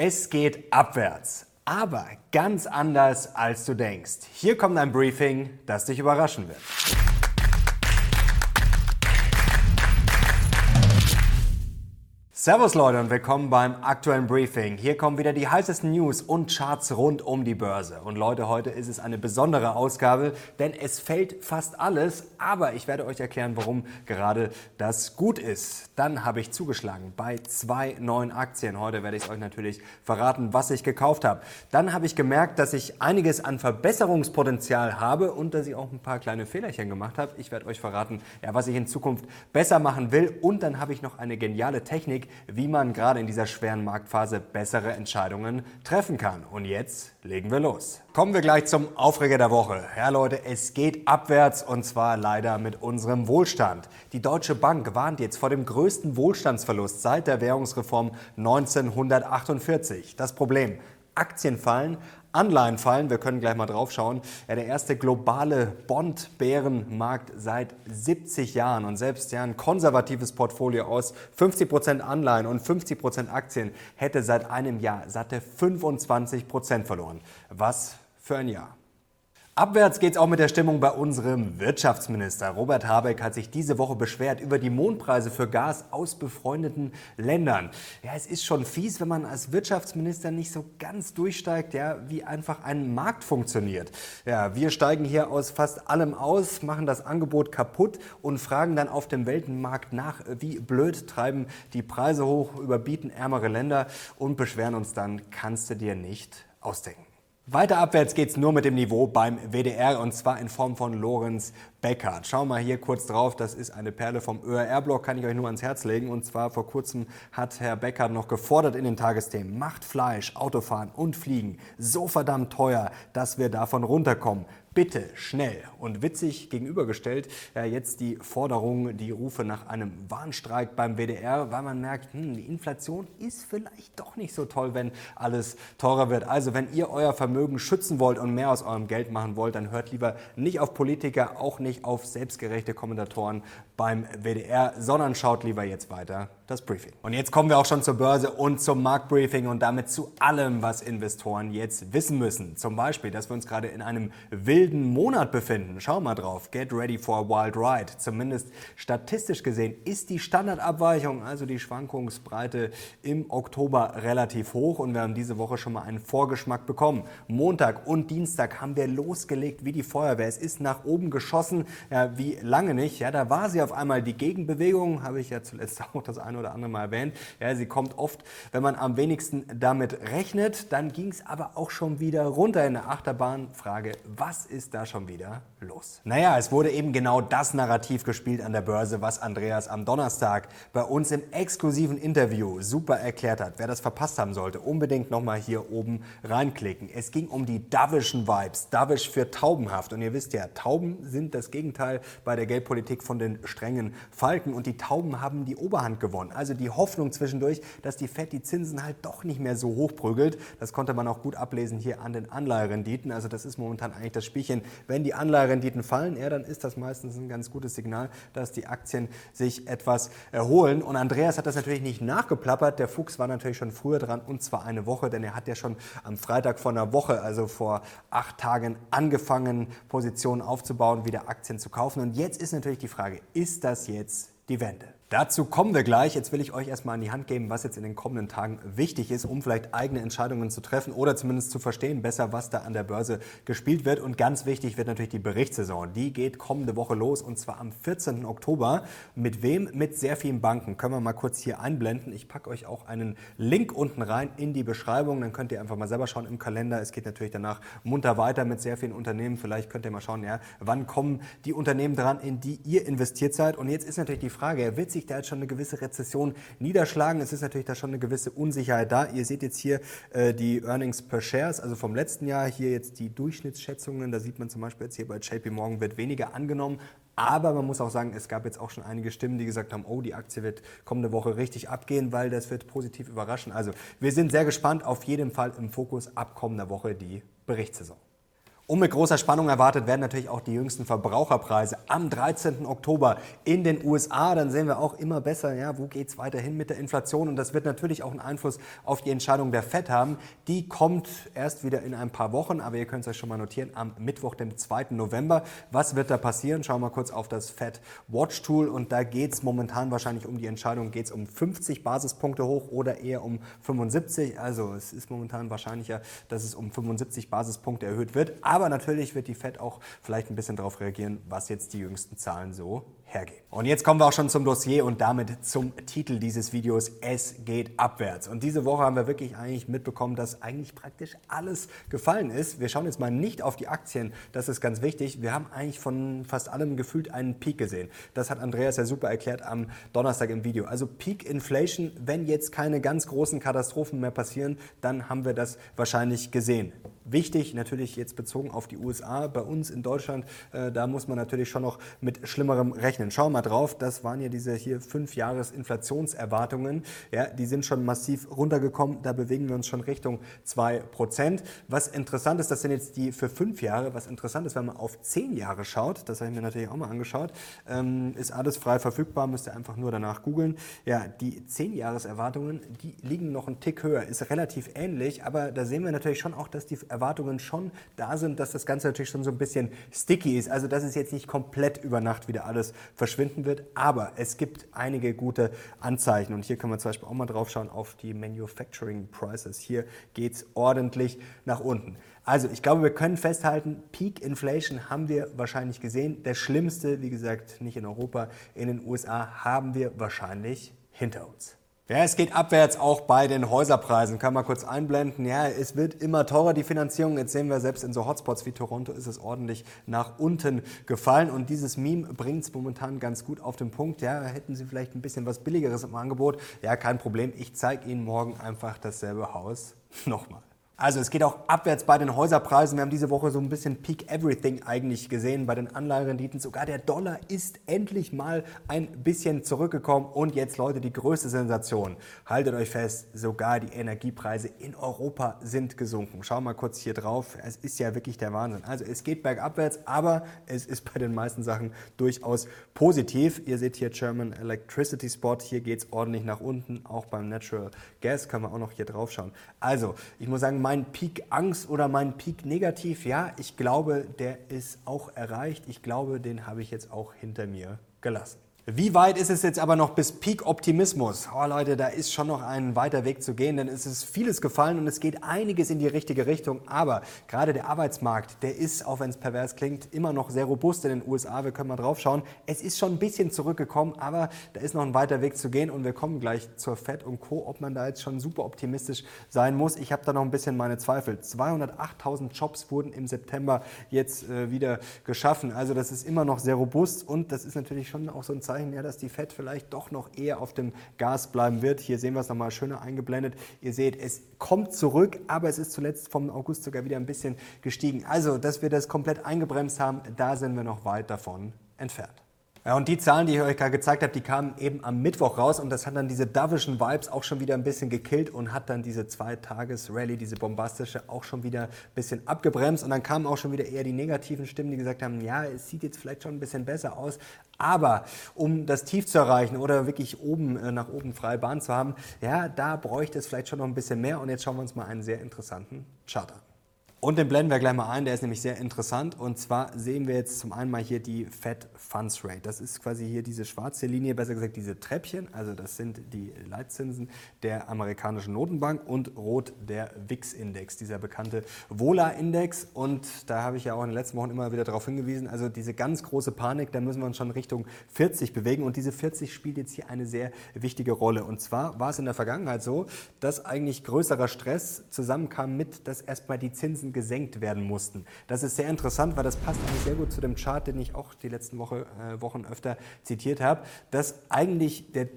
Es geht abwärts, aber ganz anders als du denkst. Hier kommt ein Briefing, das dich überraschen wird. Servus Leute und willkommen beim aktuellen Briefing. Hier kommen wieder die heißesten News und Charts rund um die Börse. Und Leute, heute ist es eine besondere Ausgabe, denn es fällt fast alles, aber ich werde euch erklären, warum gerade das gut ist. Dann habe ich zugeschlagen bei zwei neuen Aktien. Heute werde ich euch natürlich verraten, was ich gekauft habe. Dann habe ich gemerkt, dass ich einiges an Verbesserungspotenzial habe und dass ich auch ein paar kleine Fehlerchen gemacht habe. Ich werde euch verraten, ja, was ich in Zukunft besser machen will. Und dann habe ich noch eine geniale Technik, wie man gerade in dieser schweren Marktphase bessere Entscheidungen treffen kann. Und jetzt legen wir los. Kommen wir gleich zum Aufreger der Woche. Ja Leute, es geht abwärts und zwar leider mit unserem Wohlstand. Die Deutsche Bank warnt jetzt vor dem größten Wohlstandsverlust seit der Währungsreform 1948. Das Problem, Aktien fallen, Anleihen fallen. Wir können gleich mal drauf schauen. Ja, der erste globale Bond-Bärenmarkt seit 70 Jahren. Und selbst ja, ein konservatives Portfolio aus 50 Prozent Anleihen und 50 Prozent Aktien hätte seit einem Jahr satte 25 Prozent verloren. Was für ein Jahr. Abwärts geht es auch mit der Stimmung bei unserem Wirtschaftsminister. Robert Habeck hat sich diese Woche beschwert über die Mondpreise für Gas aus befreundeten Ländern. Ja, es ist schon fies, wenn man als Wirtschaftsminister nicht so ganz durchsteigt, ja, wie einfach ein Markt funktioniert. Ja, wir steigen hier aus fast allem aus, machen das Angebot kaputt und fragen dann auf dem Weltenmarkt nach, wie blöd treiben die Preise hoch, überbieten ärmere Länder und beschweren uns dann, kannst du dir nicht ausdenken. Weiter abwärts geht's nur mit dem Niveau beim WDR und zwar in Form von Lorenz Beckhardt. Schauen wir mal hier kurz drauf, das ist eine Perle vom ÖRR-Blog, kann ich euch nur ans Herz legen. Und zwar vor kurzem hat Herr Beckhardt noch gefordert in den Tagesthemen, macht Fleisch, Autofahren und Fliegen so verdammt teuer, dass wir davon runterkommen bitte schnell und witzig gegenübergestellt. Ja, jetzt die Forderung, die Rufe nach einem Warnstreik beim WDR, weil man merkt, hm, die Inflation ist vielleicht doch nicht so toll, wenn alles teurer wird. Also wenn ihr euer Vermögen schützen wollt und mehr aus eurem Geld machen wollt, dann hört lieber nicht auf Politiker, auch nicht auf selbstgerechte Kommentatoren beim WDR, sondern schaut lieber jetzt weiter das Briefing. Und jetzt kommen wir auch schon zur Börse und zum Marktbriefing und damit zu allem, was Investoren jetzt wissen müssen. Zum Beispiel, dass wir uns gerade in einem wilden Monat befinden. Schau mal drauf. Get ready for a wild ride. Zumindest statistisch gesehen ist die Standardabweichung, also die Schwankungsbreite im Oktober relativ hoch und wir haben diese Woche schon mal einen Vorgeschmack bekommen. Montag und Dienstag haben wir losgelegt wie die Feuerwehr. Es ist nach oben geschossen, ja, wie lange nicht. Ja, da war sie auf einmal die Gegenbewegung, habe ich ja zuletzt auch das eine oder andere Mal erwähnt. Ja, sie kommt oft, wenn man am wenigsten damit rechnet. Dann ging es aber auch schon wieder runter in der Achterbahn. Frage, was ist da schon wieder los? Naja, es wurde eben genau das Narrativ gespielt an der Börse, was Andreas am Donnerstag bei uns im exklusiven Interview super erklärt hat. Wer das verpasst haben sollte, unbedingt nochmal hier oben reinklicken. Es ging um die Davischen Vibes. Davish für taubenhaft. Und ihr wisst ja, Tauben sind das Gegenteil bei der Geldpolitik von den strengen Falken. Und die Tauben haben die Oberhand gewonnen. Also die Hoffnung zwischendurch, dass die FED die Zinsen halt doch nicht mehr so hoch prügelt. Das konnte man auch gut ablesen hier an den Anleiherenditen. Also das ist momentan eigentlich das Spielchen. Wenn die Anleiherenditen fallen, ja, dann ist das meistens ein ganz gutes Signal, dass die Aktien sich etwas erholen. Und Andreas hat das natürlich nicht nachgeplappert. Der Fuchs war natürlich schon früher dran und zwar eine Woche, denn er hat ja schon am Freitag vor einer Woche, also vor acht Tagen, angefangen, Positionen aufzubauen, wieder Aktien zu kaufen. Und jetzt ist natürlich die Frage, ist das jetzt die Wende? Dazu kommen wir gleich. Jetzt will ich euch erstmal an die Hand geben, was jetzt in den kommenden Tagen wichtig ist, um vielleicht eigene Entscheidungen zu treffen oder zumindest zu verstehen besser, was da an der Börse gespielt wird. Und ganz wichtig wird natürlich die Berichtssaison. Die geht kommende Woche los und zwar am 14. Oktober. Mit wem? Mit sehr vielen Banken. Können wir mal kurz hier einblenden. Ich packe euch auch einen Link unten rein in die Beschreibung. Dann könnt ihr einfach mal selber schauen im Kalender. Es geht natürlich danach munter weiter mit sehr vielen Unternehmen. Vielleicht könnt ihr mal schauen, ja, wann kommen die Unternehmen dran, in die ihr investiert seid. Und jetzt ist natürlich die Frage, wird sich sich da jetzt schon eine gewisse Rezession niederschlagen. Es ist natürlich da schon eine gewisse Unsicherheit da. Ihr seht jetzt hier äh, die Earnings per Shares, also vom letzten Jahr, hier jetzt die Durchschnittsschätzungen. Da sieht man zum Beispiel jetzt hier bei JP Morgan wird weniger angenommen. Aber man muss auch sagen, es gab jetzt auch schon einige Stimmen, die gesagt haben, oh, die Aktie wird kommende Woche richtig abgehen, weil das wird positiv überraschen. Also wir sind sehr gespannt, auf jeden Fall im Fokus ab kommender Woche die Berichtssaison. Und mit großer Spannung erwartet werden natürlich auch die jüngsten Verbraucherpreise am 13. Oktober in den USA. Dann sehen wir auch immer besser, ja, wo geht es weiterhin mit der Inflation. Und das wird natürlich auch einen Einfluss auf die Entscheidung der FED haben. Die kommt erst wieder in ein paar Wochen, aber ihr könnt es euch schon mal notieren, am Mittwoch, dem 2. November. Was wird da passieren? Schauen wir mal kurz auf das FED Watch Tool. Und da geht es momentan wahrscheinlich um die Entscheidung, geht es um 50 Basispunkte hoch oder eher um 75. Also es ist momentan wahrscheinlicher, dass es um 75 Basispunkte erhöht wird. Aber natürlich wird die Fed auch vielleicht ein bisschen darauf reagieren, was jetzt die jüngsten Zahlen so hergeben. Und jetzt kommen wir auch schon zum Dossier und damit zum Titel dieses Videos. Es geht abwärts. Und diese Woche haben wir wirklich eigentlich mitbekommen, dass eigentlich praktisch alles gefallen ist. Wir schauen jetzt mal nicht auf die Aktien, das ist ganz wichtig. Wir haben eigentlich von fast allem gefühlt einen Peak gesehen. Das hat Andreas ja super erklärt am Donnerstag im Video. Also Peak Inflation, wenn jetzt keine ganz großen Katastrophen mehr passieren, dann haben wir das wahrscheinlich gesehen. Wichtig natürlich jetzt bezogen auf die USA, bei uns in Deutschland, äh, da muss man natürlich schon noch mit Schlimmerem rechnen. Schau mal drauf, das waren ja diese hier fünf Jahres Inflationserwartungen. Ja, die sind schon massiv runtergekommen, da bewegen wir uns schon Richtung 2%. Was interessant ist, das sind jetzt die für fünf Jahre. Was interessant ist, wenn man auf zehn Jahre schaut, das habe ich mir natürlich auch mal angeschaut, ähm, ist alles frei verfügbar, müsst ihr einfach nur danach googeln. Ja, die zehn Jahreserwartungen, die liegen noch einen Tick höher, ist relativ ähnlich, aber da sehen wir natürlich schon auch, dass die Erwartungen schon da sind, dass das Ganze natürlich schon so ein bisschen sticky ist. Also dass es jetzt nicht komplett über Nacht wieder alles verschwinden wird, aber es gibt einige gute Anzeichen. Und hier können wir zum Beispiel auch mal drauf schauen auf die Manufacturing Prices. Hier geht es ordentlich nach unten. Also ich glaube, wir können festhalten, Peak Inflation haben wir wahrscheinlich gesehen. Der schlimmste, wie gesagt, nicht in Europa, in den USA haben wir wahrscheinlich hinter uns. Ja, es geht abwärts auch bei den Häuserpreisen. Kann man kurz einblenden. Ja, es wird immer teurer, die Finanzierung. Jetzt sehen wir, selbst in so Hotspots wie Toronto ist es ordentlich nach unten gefallen. Und dieses Meme bringt es momentan ganz gut auf den Punkt. Ja, hätten Sie vielleicht ein bisschen was Billigeres im Angebot? Ja, kein Problem. Ich zeige Ihnen morgen einfach dasselbe Haus nochmal. Also es geht auch abwärts bei den Häuserpreisen. Wir haben diese Woche so ein bisschen Peak Everything eigentlich gesehen bei den Anleiherenditen. Sogar der Dollar ist endlich mal ein bisschen zurückgekommen. Und jetzt Leute, die größte Sensation. Haltet euch fest, sogar die Energiepreise in Europa sind gesunken. Schau mal kurz hier drauf. Es ist ja wirklich der Wahnsinn. Also es geht bergabwärts, aber es ist bei den meisten Sachen durchaus positiv. Ihr seht hier German Electricity Spot. Hier geht es ordentlich nach unten. Auch beim Natural Gas kann man auch noch hier drauf schauen. Also ich muss sagen, mein Peak Angst oder mein Peak Negativ, ja, ich glaube, der ist auch erreicht. Ich glaube, den habe ich jetzt auch hinter mir gelassen. Wie weit ist es jetzt aber noch bis Peak Optimismus? Oh Leute, da ist schon noch ein weiter Weg zu gehen, denn es ist vieles gefallen und es geht einiges in die richtige Richtung. Aber gerade der Arbeitsmarkt, der ist, auch wenn es pervers klingt, immer noch sehr robust in den USA. Wir können mal drauf schauen. Es ist schon ein bisschen zurückgekommen, aber da ist noch ein weiter Weg zu gehen und wir kommen gleich zur Fed und Co., ob man da jetzt schon super optimistisch sein muss. Ich habe da noch ein bisschen meine Zweifel. 208.000 Jobs wurden im September jetzt äh, wieder geschaffen. Also das ist immer noch sehr robust und das ist natürlich schon auch so ein Zeichen, Anzeichen, ja, dass die Fed vielleicht doch noch eher auf dem Gas bleiben wird. Hier sehen wir es nochmal schöner eingeblendet. Ihr seht, es kommt zurück, aber es ist zuletzt vom August sogar wieder ein bisschen gestiegen. Also, dass wir das komplett eingebremst haben, da sind wir noch weit davon entfernt. Ja, und die Zahlen, die ich euch gerade gezeigt habe, die kamen eben am Mittwoch raus und das hat dann diese dovischen Vibes auch schon wieder ein bisschen gekillt und hat dann diese Zwei-Tages-Rallye, diese bombastische, auch schon wieder ein bisschen abgebremst. Und dann kamen auch schon wieder eher die negativen Stimmen, die gesagt haben, ja, es sieht jetzt vielleicht schon ein bisschen besser aus, aber um das Tief zu erreichen oder wirklich oben äh, nach oben freie Bahn zu haben, ja, da bräuchte es vielleicht schon noch ein bisschen mehr. Und jetzt schauen wir uns mal einen sehr interessanten Chart an. Und den blenden wir gleich mal ein, der ist nämlich sehr interessant. Und zwar sehen wir jetzt zum einen mal hier die Fed Funds Rate. Das ist quasi hier diese schwarze Linie, besser gesagt diese Treppchen. Also das sind die Leitzinsen der amerikanischen Notenbank und rot der WIX-Index, dieser bekannte Vola-Index. Und da habe ich ja auch in den letzten Wochen immer wieder darauf hingewiesen, also diese ganz große Panik, da müssen wir uns schon Richtung 40 bewegen. Und diese 40 spielt jetzt hier eine sehr wichtige Rolle. Und zwar war es in der Vergangenheit so, dass eigentlich größerer Stress zusammenkam mit, dass erstmal die Zinsen Zinsen gesenkt werden mussten. Das ist sehr interessant, weil das passt eigentlich sehr gut zu dem Chart, den ich auch die letzten Woche, äh, Wochen öfter zitiert habe, dass eigentlich der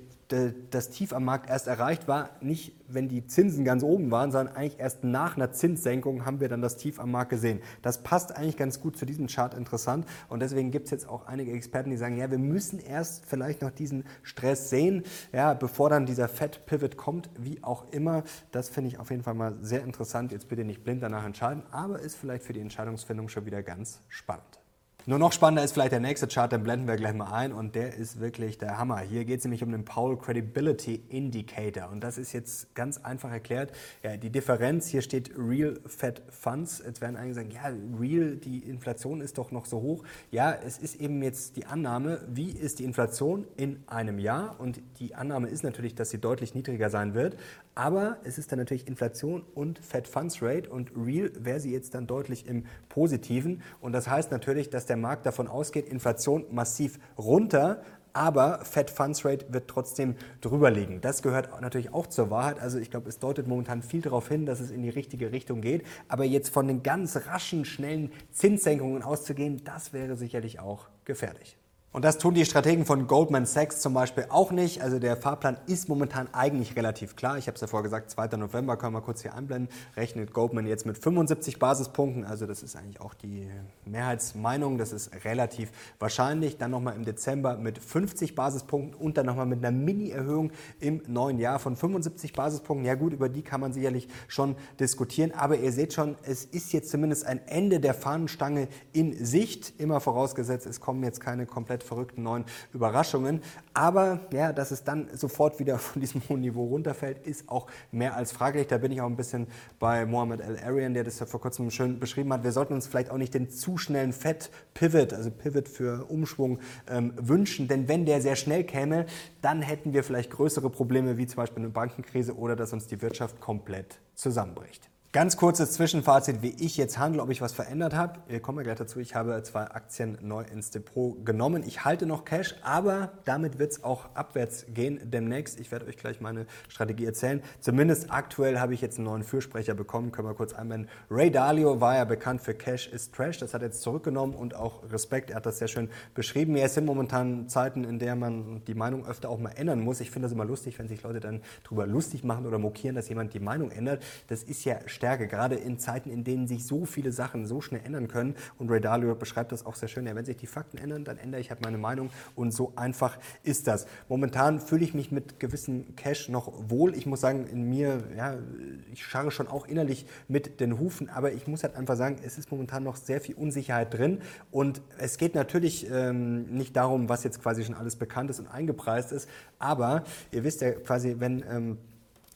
das Tief am Markt erst erreicht war, nicht wenn die Zinsen ganz oben waren, sondern eigentlich erst nach einer Zinssenkung haben wir dann das Tief am Markt gesehen. Das passt eigentlich ganz gut zu diesem Chart interessant und deswegen gibt es jetzt auch einige Experten, die sagen, ja, wir müssen erst vielleicht noch diesen Stress sehen, ja, bevor dann dieser Fed Pivot kommt, wie auch immer. Das finde ich auf jeden Fall mal sehr interessant. Jetzt bitte nicht blind danach entscheiden, aber ist vielleicht für die Entscheidungsfindung schon wieder ganz spannend. Nur noch spannender ist vielleicht der nächste Chart, den blenden wir gleich mal ein und der ist wirklich der Hammer. Hier geht es nämlich um den Powell Credibility Indicator und das ist jetzt ganz einfach erklärt. Ja, die Differenz, hier steht Real Fed Funds. Jetzt werden einige sagen, ja, Real, die Inflation ist doch noch so hoch. Ja, es ist eben jetzt die Annahme, wie ist die Inflation in einem Jahr und die Annahme ist natürlich, dass sie deutlich niedriger sein wird, aber es ist dann natürlich Inflation und Fed Funds Rate und Real wäre sie jetzt dann deutlich im Positiven und das heißt natürlich, dass der Markt davon ausgeht, Inflation massiv runter, aber Fed Funds Rate wird trotzdem drüber liegen. Das gehört natürlich auch zur Wahrheit. Also ich glaube, es deutet momentan viel darauf hin, dass es in die richtige Richtung geht. Aber jetzt von den ganz raschen, schnellen Zinssenkungen auszugehen, das wäre sicherlich auch gefährlich. Und das tun die Strategen von Goldman Sachs zum Beispiel auch nicht. Also der Fahrplan ist momentan eigentlich relativ klar. Ich habe es ja vorher gesagt, 2. November können wir kurz hier einblenden. Rechnet Goldman jetzt mit 75 Basispunkten. Also das ist eigentlich auch die Mehrheitsmeinung. Das ist relativ wahrscheinlich. Dann nochmal im Dezember mit 50 Basispunkten und dann nochmal mit einer Mini-Erhöhung im neuen Jahr von 75 Basispunkten. Ja gut, über die kann man sicherlich schon diskutieren. Aber ihr seht schon, es ist jetzt zumindest ein Ende der Fahnenstange in Sicht. Immer vorausgesetzt, es kommen jetzt keine komplett komplett verrückten neuen Überraschungen. Aber ja, dass es dann sofort wieder von diesem hohen Niveau runterfällt, ist auch mehr als fraglich. Da bin ich auch ein bisschen bei Mohamed El Arian, der das ja vor kurzem schön beschrieben hat. Wir sollten uns vielleicht auch nicht den zu schnellen Fett-Pivot, also Pivot für Umschwung, ähm, wünschen. Denn wenn der sehr schnell käme, dann hätten wir vielleicht größere Probleme, wie zum Beispiel eine Bankenkrise oder dass uns die Wirtschaft komplett zusammenbricht. Ganz kurzes Zwischenfazit, wie ich jetzt handle, ob ich was verändert habe. Wir kommen ja gleich dazu. Ich habe zwei Aktien neu ins Depot genommen. Ich halte noch Cash, aber damit wird es auch abwärts gehen demnächst. Ich werde euch gleich meine Strategie erzählen. Zumindest aktuell habe ich jetzt einen neuen Fürsprecher bekommen. Können wir kurz einwenden. Ray Dalio war ja bekannt für Cash is Trash. Das hat er jetzt zurückgenommen und auch Respekt. Er hat das sehr schön beschrieben. Es sind momentan Zeiten, in der man die Meinung öfter auch mal ändern muss. Ich finde das immer lustig, wenn sich Leute dann darüber lustig machen oder mokieren, dass jemand die Meinung ändert. Das ist ja Stärke, gerade in Zeiten, in denen sich so viele Sachen so schnell ändern können. Und Ray Dalio beschreibt das auch sehr schön. Ja, wenn sich die Fakten ändern, dann ändere ich halt meine Meinung. Und so einfach ist das. Momentan fühle ich mich mit gewissem Cash noch wohl. Ich muss sagen, in mir, ja, ich scharre schon auch innerlich mit den Hufen, aber ich muss halt einfach sagen, es ist momentan noch sehr viel Unsicherheit drin. Und es geht natürlich ähm, nicht darum, was jetzt quasi schon alles bekannt ist und eingepreist ist, aber ihr wisst ja quasi, wenn ähm,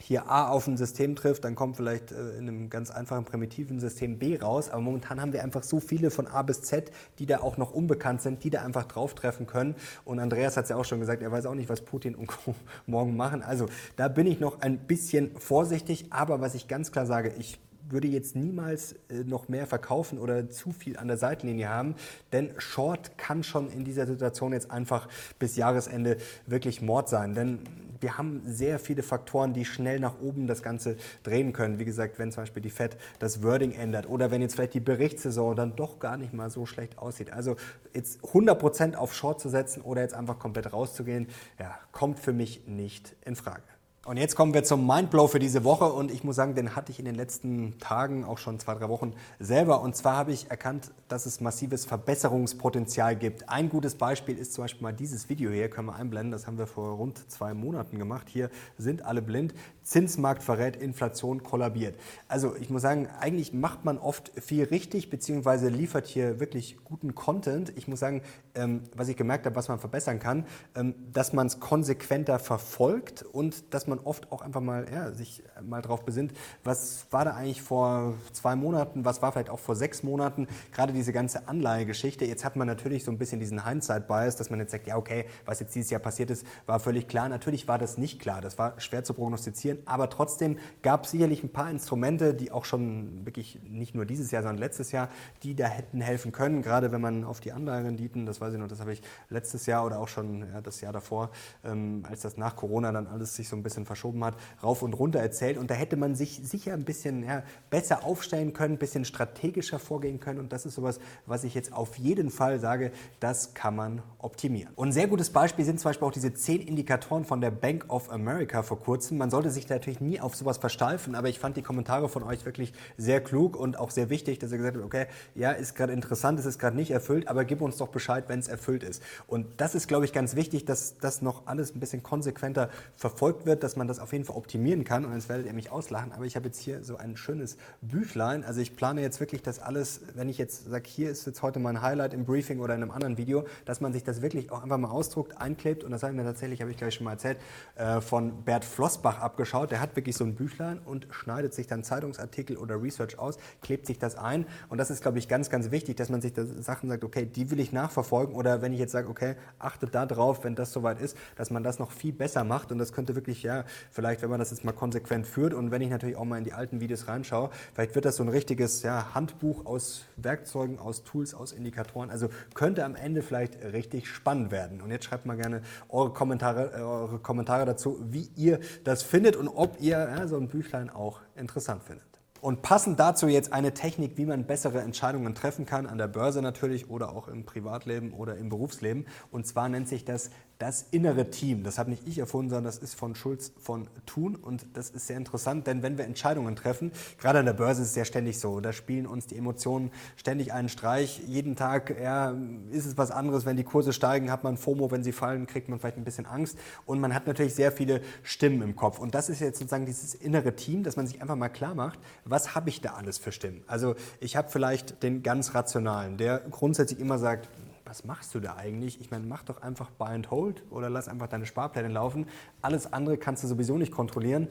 hier A auf ein System trifft, dann kommt vielleicht äh, in einem ganz einfachen primitiven System B raus. Aber momentan haben wir einfach so viele von A bis Z, die da auch noch unbekannt sind, die da einfach drauf treffen können. Und Andreas hat es ja auch schon gesagt, er weiß auch nicht, was Putin und Co. morgen machen. Also da bin ich noch ein bisschen vorsichtig. Aber was ich ganz klar sage, ich würde jetzt niemals äh, noch mehr verkaufen oder zu viel an der Seitenlinie haben, denn Short kann schon in dieser Situation jetzt einfach bis Jahresende wirklich Mord sein. Denn wir haben sehr viele Faktoren, die schnell nach oben das Ganze drehen können. Wie gesagt, wenn zum Beispiel die Fed das Wording ändert oder wenn jetzt vielleicht die Berichtssaison dann doch gar nicht mal so schlecht aussieht. Also jetzt 100% auf Short zu setzen oder jetzt einfach komplett rauszugehen, ja, kommt für mich nicht in Frage. Und jetzt kommen wir zum Mindblow für diese Woche und ich muss sagen, den hatte ich in den letzten Tagen, auch schon zwei, drei Wochen selber. Und zwar habe ich erkannt, dass es massives Verbesserungspotenzial gibt. Ein gutes Beispiel ist zum Beispiel mal dieses Video hier, können wir einblenden, das haben wir vor rund zwei Monaten gemacht. Hier sind alle blind. Zinsmarkt verrät, Inflation kollabiert. Also ich muss sagen, eigentlich macht man oft viel richtig, beziehungsweise liefert hier wirklich guten Content. Ich muss sagen, ähm, was ich gemerkt habe, was man verbessern kann, ähm, dass man es konsequenter verfolgt und dass man oft auch einfach mal ja, sich mal darauf besinnt, was war da eigentlich vor zwei Monaten, was war vielleicht auch vor sechs Monaten, gerade diese ganze Anleihegeschichte. Jetzt hat man natürlich so ein bisschen diesen Hindsight-Bias, dass man jetzt sagt, ja okay, was jetzt dieses Jahr passiert ist, war völlig klar. Natürlich war das nicht klar, das war schwer zu prognostizieren. Aber trotzdem gab es sicherlich ein paar Instrumente, die auch schon wirklich nicht nur dieses Jahr, sondern letztes Jahr, die da hätten helfen können. Gerade wenn man auf die Anleiherenditen, das weiß ich noch, das habe ich letztes Jahr oder auch schon ja, das Jahr davor, ähm, als das nach Corona dann alles sich so ein bisschen dann verschoben hat, rauf und runter erzählt. Und da hätte man sich sicher ein bisschen ja, besser aufstellen können, ein bisschen strategischer vorgehen können. Und das ist sowas, was ich jetzt auf jeden Fall sage, das kann man optimieren. Und ein sehr gutes Beispiel sind zum Beispiel auch diese zehn Indikatoren von der Bank of America vor kurzem. Man sollte sich natürlich nie auf sowas versteifen, aber ich fand die Kommentare von euch wirklich sehr klug und auch sehr wichtig, dass ihr gesagt habt, okay, ja, ist gerade interessant, es ist gerade nicht erfüllt, aber gib uns doch Bescheid, wenn es erfüllt ist. Und das ist, glaube ich, ganz wichtig, dass das noch alles ein bisschen konsequenter verfolgt wird, dass man das auf jeden Fall optimieren kann. Und jetzt werdet ihr mich auslachen, aber ich habe jetzt hier so ein schönes Büchlein. Also ich plane jetzt wirklich das alles, wenn ich jetzt sage, hier ist jetzt heute mein Highlight im Briefing oder in einem anderen Video, dass man sich das wirklich auch einfach mal ausdruckt, einklebt. Und das habe ich mir tatsächlich, habe ich gleich schon mal erzählt, äh, von Bert Flossbach abgeschaut. Der hat wirklich so ein Büchlein und schneidet sich dann Zeitungsartikel oder Research aus, klebt sich das ein. Und das ist, glaube ich, ganz, ganz wichtig, dass man sich da Sachen sagt, okay, die will ich nachverfolgen. Oder wenn ich jetzt sage, okay, achtet da drauf, wenn das soweit ist, dass man das noch viel besser macht. Und das könnte wirklich, ja, vielleicht, wenn man das jetzt mal konsequent führt und wenn ich natürlich auch mal in die alten Videos reinschaue, vielleicht wird das so ein richtiges ja, Handbuch aus Werkzeugen, aus Tools, aus Indikatoren. Also könnte am Ende vielleicht richtig spannend werden. Und jetzt schreibt mal gerne eure Kommentare, äh, eure Kommentare dazu, wie ihr das findet und ob ihr ja, so ein Büchlein auch interessant findet. Und passend dazu jetzt eine Technik, wie man bessere Entscheidungen treffen kann, an der Börse natürlich oder auch im Privatleben oder im Berufsleben. Und zwar nennt sich das das innere Team. Das habe nicht ich erfunden, sondern das ist von Schulz von Thun und das ist sehr interessant, denn wenn wir Entscheidungen treffen, gerade an der Börse ist es ja ständig so, da spielen uns die Emotionen ständig einen Streich. Jeden Tag ja, ist es was anderes, wenn die Kurse steigen, hat man FOMO, wenn sie fallen, kriegt man vielleicht ein bisschen Angst und man hat natürlich sehr viele Stimmen im Kopf und das ist jetzt sozusagen dieses innere Team, dass man sich einfach mal klar macht, was habe ich da alles für Stimmen? Also ich habe vielleicht den ganz rationalen, der grundsätzlich immer sagt, was machst du da eigentlich? Ich meine, mach doch einfach Buy and Hold oder lass einfach deine Sparpläne laufen. Alles andere kannst du sowieso nicht kontrollieren.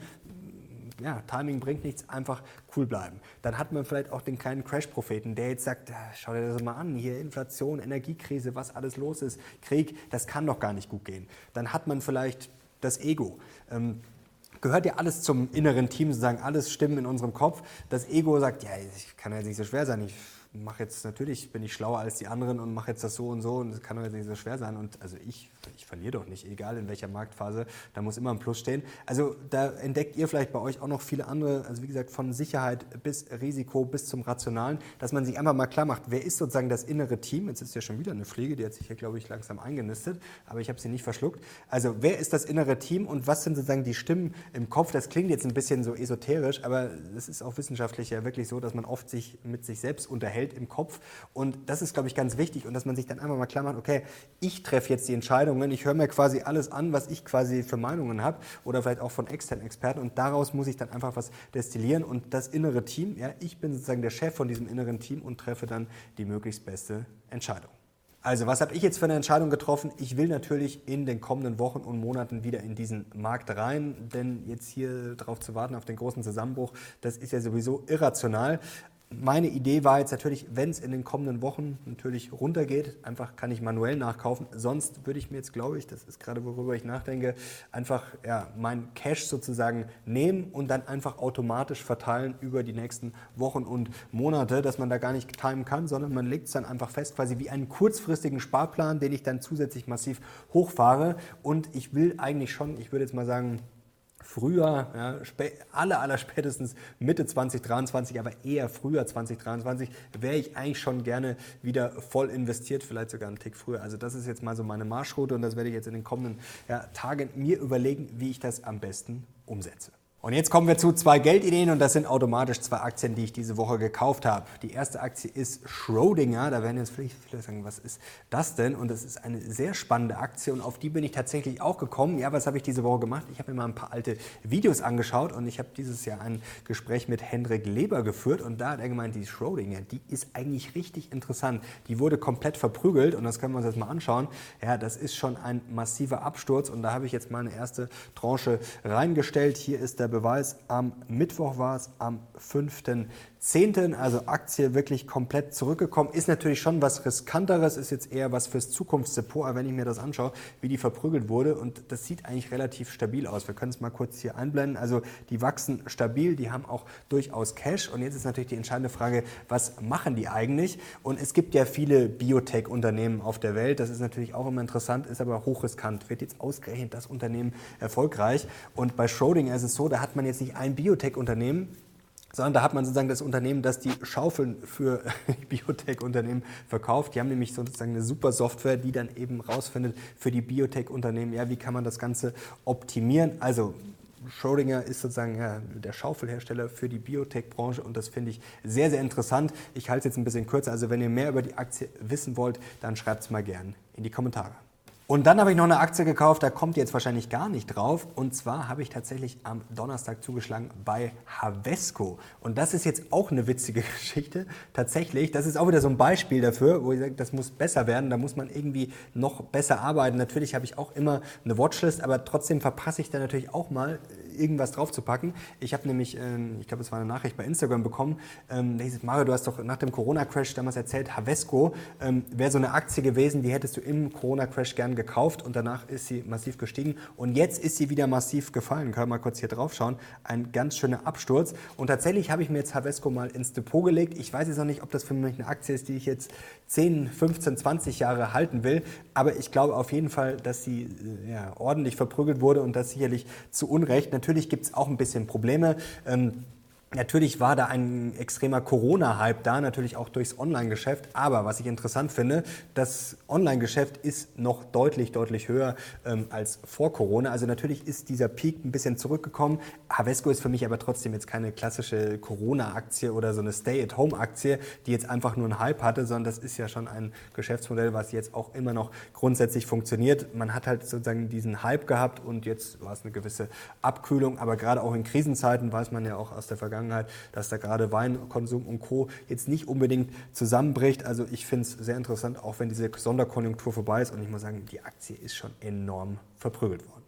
Ja, Timing bringt nichts, einfach cool bleiben. Dann hat man vielleicht auch den kleinen Crash-Propheten, der jetzt sagt, schau dir das mal an, hier Inflation, Energiekrise, was alles los ist, Krieg, das kann doch gar nicht gut gehen. Dann hat man vielleicht das Ego. Ähm, gehört ja alles zum inneren Team, sozusagen alles Stimmen in unserem Kopf. Das Ego sagt, ja, ich kann ja nicht so schwer sein, ich mache jetzt natürlich, bin ich schlauer als die anderen und mache jetzt das so und so und das kann doch jetzt nicht so schwer sein. Und also ich, ich verliere doch nicht, egal in welcher Marktphase, da muss immer ein Plus stehen. Also da entdeckt ihr vielleicht bei euch auch noch viele andere, also wie gesagt, von Sicherheit bis Risiko bis zum Rationalen, dass man sich einfach mal klar macht, wer ist sozusagen das innere Team? Jetzt ist ja schon wieder eine Pflege, die hat sich hier, glaube ich, langsam eingenistet, aber ich habe sie nicht verschluckt. Also wer ist das innere Team und was sind sozusagen die Stimmen im Kopf? Das klingt jetzt ein bisschen so esoterisch, aber es ist auch wissenschaftlich ja wirklich so, dass man oft sich mit sich selbst unterhält Welt im Kopf. Und das ist, glaube ich, ganz wichtig. Und dass man sich dann einfach mal klar macht, okay, ich treffe jetzt die Entscheidungen, ich höre mir quasi alles an, was ich quasi für Meinungen habe oder vielleicht auch von externen Experten. Und daraus muss ich dann einfach was destillieren. Und das innere Team, ja, ich bin sozusagen der Chef von diesem inneren Team und treffe dann die möglichst beste Entscheidung. Also, was habe ich jetzt für eine Entscheidung getroffen? Ich will natürlich in den kommenden Wochen und Monaten wieder in diesen Markt rein, denn jetzt hier drauf zu warten auf den großen Zusammenbruch, das ist ja sowieso irrational meine Idee war jetzt natürlich, wenn es in den kommenden Wochen natürlich runtergeht, einfach kann ich manuell nachkaufen. Sonst würde ich mir jetzt, glaube ich, das ist gerade worüber ich nachdenke, einfach ja, mein Cash sozusagen nehmen und dann einfach automatisch verteilen über die nächsten Wochen und Monate, dass man da gar nicht timen kann, sondern man legt es dann einfach fest, quasi wie einen kurzfristigen Sparplan, den ich dann zusätzlich massiv hochfahre. Und ich will eigentlich schon, ich würde jetzt mal sagen, früher, ja, aller, aller spätestens Mitte 2023, aber eher früher 2023, wäre ich eigentlich schon gerne wieder voll investiert, vielleicht sogar einen Tick früher. Also das ist jetzt mal so meine Marschroute und das werde ich jetzt in den kommenden ja, Tagen mir überlegen, wie ich das am besten umsetze. Und jetzt kommen wir zu zwei Geldideen und das sind automatisch zwei Aktien, die ich diese Woche gekauft habe. Die erste Aktie ist Schrödinger. Da werden jetzt vielleicht viele sagen, was ist das denn? Und das ist eine sehr spannende Aktie und auf die bin ich tatsächlich auch gekommen. Ja, was habe ich diese Woche gemacht? Ich habe mir mal ein paar alte Videos angeschaut und ich habe dieses Jahr ein Gespräch mit Hendrik Leber geführt und da hat er gemeint, die Schrödinger, die ist eigentlich richtig interessant. Die wurde komplett verprügelt und das können wir uns jetzt mal anschauen. Ja, das ist schon ein massiver Absturz und da habe ich jetzt mal eine erste Tranche reingestellt. Hier ist der Beweis. Am Mittwoch war es, am 5. 10. also Aktie wirklich komplett zurückgekommen. Ist natürlich schon was riskanteres, ist jetzt eher was fürs Zukunftsdepot, aber wenn ich mir das anschaue, wie die verprügelt wurde und das sieht eigentlich relativ stabil aus. Wir können es mal kurz hier einblenden. Also die wachsen stabil, die haben auch durchaus Cash und jetzt ist natürlich die entscheidende Frage, was machen die eigentlich? Und es gibt ja viele Biotech-Unternehmen auf der Welt, das ist natürlich auch immer interessant, ist aber hochriskant. Wird jetzt ausgerechnet das Unternehmen erfolgreich? Und bei Schrödinger ist es so, da hat man jetzt nicht ein Biotech-Unternehmen, sondern da hat man sozusagen das Unternehmen, das die Schaufeln für Biotech-Unternehmen verkauft. Die haben nämlich sozusagen eine super Software, die dann eben rausfindet für die Biotech-Unternehmen, ja, wie kann man das Ganze optimieren. Also Schrödinger ist sozusagen der Schaufelhersteller für die Biotech-Branche und das finde ich sehr, sehr interessant. Ich halte es jetzt ein bisschen kürzer. Also wenn ihr mehr über die Aktie wissen wollt, dann schreibt es mal gern in die Kommentare. Und dann habe ich noch eine Aktie gekauft, da kommt ihr jetzt wahrscheinlich gar nicht drauf. Und zwar habe ich tatsächlich am Donnerstag zugeschlagen bei Havesco. Und das ist jetzt auch eine witzige Geschichte. Tatsächlich, das ist auch wieder so ein Beispiel dafür, wo ich sage, das muss besser werden, da muss man irgendwie noch besser arbeiten. Natürlich habe ich auch immer eine Watchlist, aber trotzdem verpasse ich da natürlich auch mal irgendwas draufzupacken. Ich habe nämlich, ähm, ich glaube, es war eine Nachricht bei Instagram bekommen, ähm, hieß Mario, du hast doch nach dem Corona-Crash damals erzählt, Havesco ähm, wäre so eine Aktie gewesen, die hättest du im Corona-Crash gern gekauft und danach ist sie massiv gestiegen und jetzt ist sie wieder massiv gefallen. Können wir mal kurz hier drauf schauen. Ein ganz schöner Absturz und tatsächlich habe ich mir jetzt Havesco mal ins Depot gelegt. Ich weiß jetzt noch nicht, ob das für mich eine Aktie ist, die ich jetzt 10, 15, 20 Jahre halten will, aber ich glaube auf jeden Fall, dass sie äh, ja, ordentlich verprügelt wurde und das sicherlich zu Unrecht. Natürlich Natürlich gibt es auch ein bisschen Probleme. Ähm, Natürlich war da ein extremer Corona-Hype da, natürlich auch durchs Online-Geschäft. Aber was ich interessant finde, das Online-Geschäft ist noch deutlich, deutlich höher ähm, als vor Corona. Also natürlich ist dieser Peak ein bisschen zurückgekommen. Havesco ist für mich aber trotzdem jetzt keine klassische Corona-Aktie oder so eine Stay-at-Home-Aktie, die jetzt einfach nur einen Hype hatte, sondern das ist ja schon ein Geschäftsmodell, was jetzt auch immer noch grundsätzlich funktioniert. Man hat halt sozusagen diesen Hype gehabt und jetzt war es eine gewisse Abkühlung. Aber gerade auch in Krisenzeiten weiß man ja auch aus der Vergangenheit, Vergangenheit, dass da gerade Weinkonsum und Co. jetzt nicht unbedingt zusammenbricht. Also ich finde es sehr interessant, auch wenn diese Sonderkonjunktur vorbei ist. Und ich muss sagen, die Aktie ist schon enorm verprügelt worden.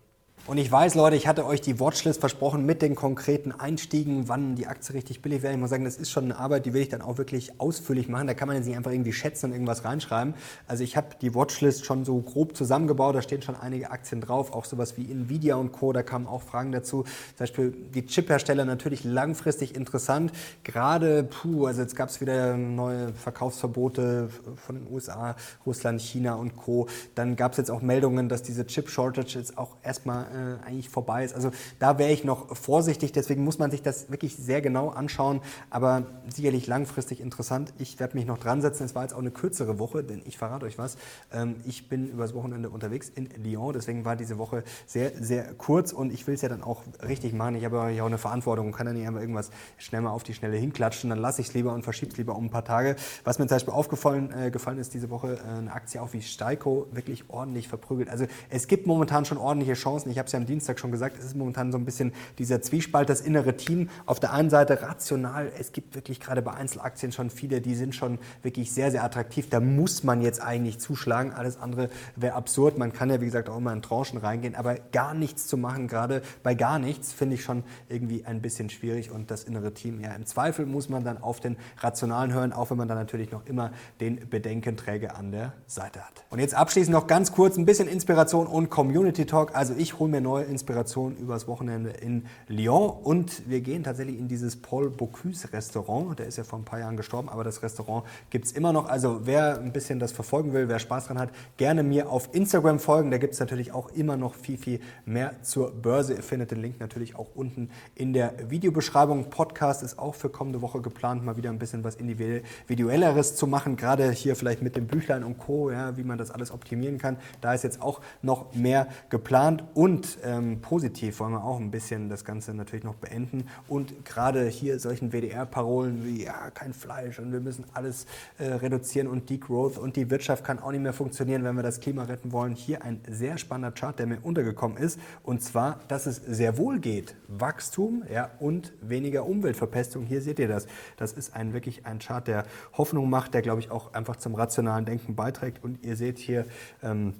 Und ich weiß, Leute, ich hatte euch die Watchlist versprochen mit den konkreten Einstiegen, wann die Aktie richtig billig wäre. Ich muss sagen, das ist schon eine Arbeit, die will ich dann auch wirklich ausführlich machen. Da kann man jetzt nicht einfach irgendwie schätzen und irgendwas reinschreiben. Also ich habe die Watchlist schon so grob zusammengebaut. Da stehen schon einige Aktien drauf, auch sowas wie Nvidia und Co. Da kamen auch Fragen dazu. Zum Beispiel die Chiphersteller natürlich langfristig interessant. Gerade, puh, also jetzt gab es wieder neue Verkaufsverbote von den USA, Russland, China und Co. Dann gab es jetzt auch Meldungen, dass diese Chip-Shortage jetzt auch erstmal äh, eigentlich vorbei ist. Also da wäre ich noch vorsichtig, deswegen muss man sich das wirklich sehr genau anschauen, aber sicherlich langfristig interessant. Ich werde mich noch dran setzen. Es war jetzt auch eine kürzere Woche, denn ich verrate euch was. Ähm, ich bin übers Wochenende unterwegs in Lyon, deswegen war diese Woche sehr, sehr kurz und ich will es ja dann auch richtig machen. Ich habe ja auch eine Verantwortung und kann dann nicht einfach irgendwas schnell mal auf die Schnelle hinklatschen. Dann lasse ich es lieber und verschiebe es lieber um ein paar Tage. Was mir zum Beispiel aufgefallen äh, gefallen ist diese Woche, äh, eine Aktie auch wie Steiko wirklich ordentlich verprügelt. Also es gibt momentan schon ordentliche Chancen. Ich habe es ja am Dienstag schon gesagt, es ist momentan so ein bisschen dieser Zwiespalt, das innere Team. Auf der einen Seite rational, es gibt wirklich gerade bei Einzelaktien schon viele, die sind schon wirklich sehr, sehr attraktiv. Da muss man jetzt eigentlich zuschlagen. Alles andere wäre absurd. Man kann ja, wie gesagt, auch immer in Tranchen reingehen, aber gar nichts zu machen, gerade bei gar nichts, finde ich schon irgendwie ein bisschen schwierig. Und das innere Team, ja, im Zweifel muss man dann auf den Rationalen hören, auch wenn man dann natürlich noch immer den Bedenkenträger an der Seite hat. Und jetzt abschließend noch ganz kurz ein bisschen Inspiration und Community Talk. Also ich hole mir neue Inspiration übers Wochenende in Lyon und wir gehen tatsächlich in dieses Paul Bocuse Restaurant. Der ist ja vor ein paar Jahren gestorben, aber das Restaurant gibt es immer noch. Also wer ein bisschen das verfolgen will, wer Spaß dran hat, gerne mir auf Instagram folgen. Da gibt es natürlich auch immer noch viel, viel mehr zur Börse. Ihr findet den Link natürlich auch unten in der Videobeschreibung. Podcast ist auch für kommende Woche geplant, mal wieder ein bisschen was Individuelleres zu machen. Gerade hier vielleicht mit dem Büchlein und Co., ja, wie man das alles optimieren kann. Da ist jetzt auch noch mehr geplant und ähm, positiv wollen wir auch ein bisschen das Ganze natürlich noch beenden. Und gerade hier solchen WDR-Parolen wie ja, kein Fleisch und wir müssen alles äh, reduzieren und Degrowth und die Wirtschaft kann auch nicht mehr funktionieren, wenn wir das Klima retten wollen. Hier ein sehr spannender Chart, der mir untergekommen ist. Und zwar, dass es sehr wohl geht. Wachstum ja, und weniger Umweltverpestung. Hier seht ihr das. Das ist ein, wirklich ein Chart, der Hoffnung macht, der, glaube ich, auch einfach zum rationalen Denken beiträgt. Und ihr seht hier, ähm,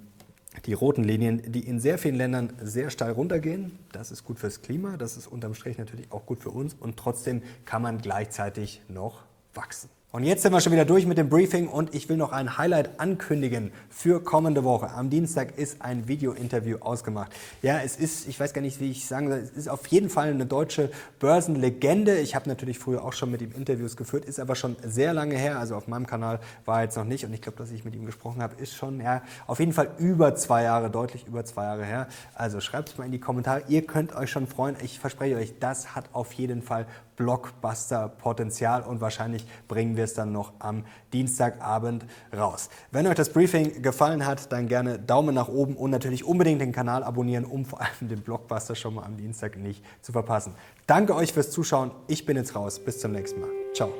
die roten Linien, die in sehr vielen Ländern sehr steil runtergehen. Das ist gut fürs Klima, das ist unterm Strich natürlich auch gut für uns und trotzdem kann man gleichzeitig noch wachsen. Und jetzt sind wir schon wieder durch mit dem Briefing und ich will noch ein Highlight ankündigen für kommende Woche. Am Dienstag ist ein Video-Interview ausgemacht. Ja, es ist, ich weiß gar nicht, wie ich sagen soll, es ist auf jeden Fall eine deutsche Börsenlegende. Ich habe natürlich früher auch schon mit ihm Interviews geführt, ist aber schon sehr lange her. Also auf meinem Kanal war er jetzt noch nicht und ich glaube, dass ich mit ihm gesprochen habe, ist schon ja, auf jeden Fall über zwei Jahre, deutlich über zwei Jahre her. Also schreibt es mal in die Kommentare. Ihr könnt euch schon freuen. Ich verspreche euch, das hat auf jeden Fall Blockbuster-Potenzial und wahrscheinlich bringen wir es dann noch am Dienstagabend raus. Wenn euch das Briefing gefallen hat, dann gerne Daumen nach oben und natürlich unbedingt den Kanal abonnieren, um vor allem den Blockbuster schon mal am Dienstag nicht zu verpassen. Danke euch fürs Zuschauen. Ich bin jetzt raus. Bis zum nächsten Mal. Ciao.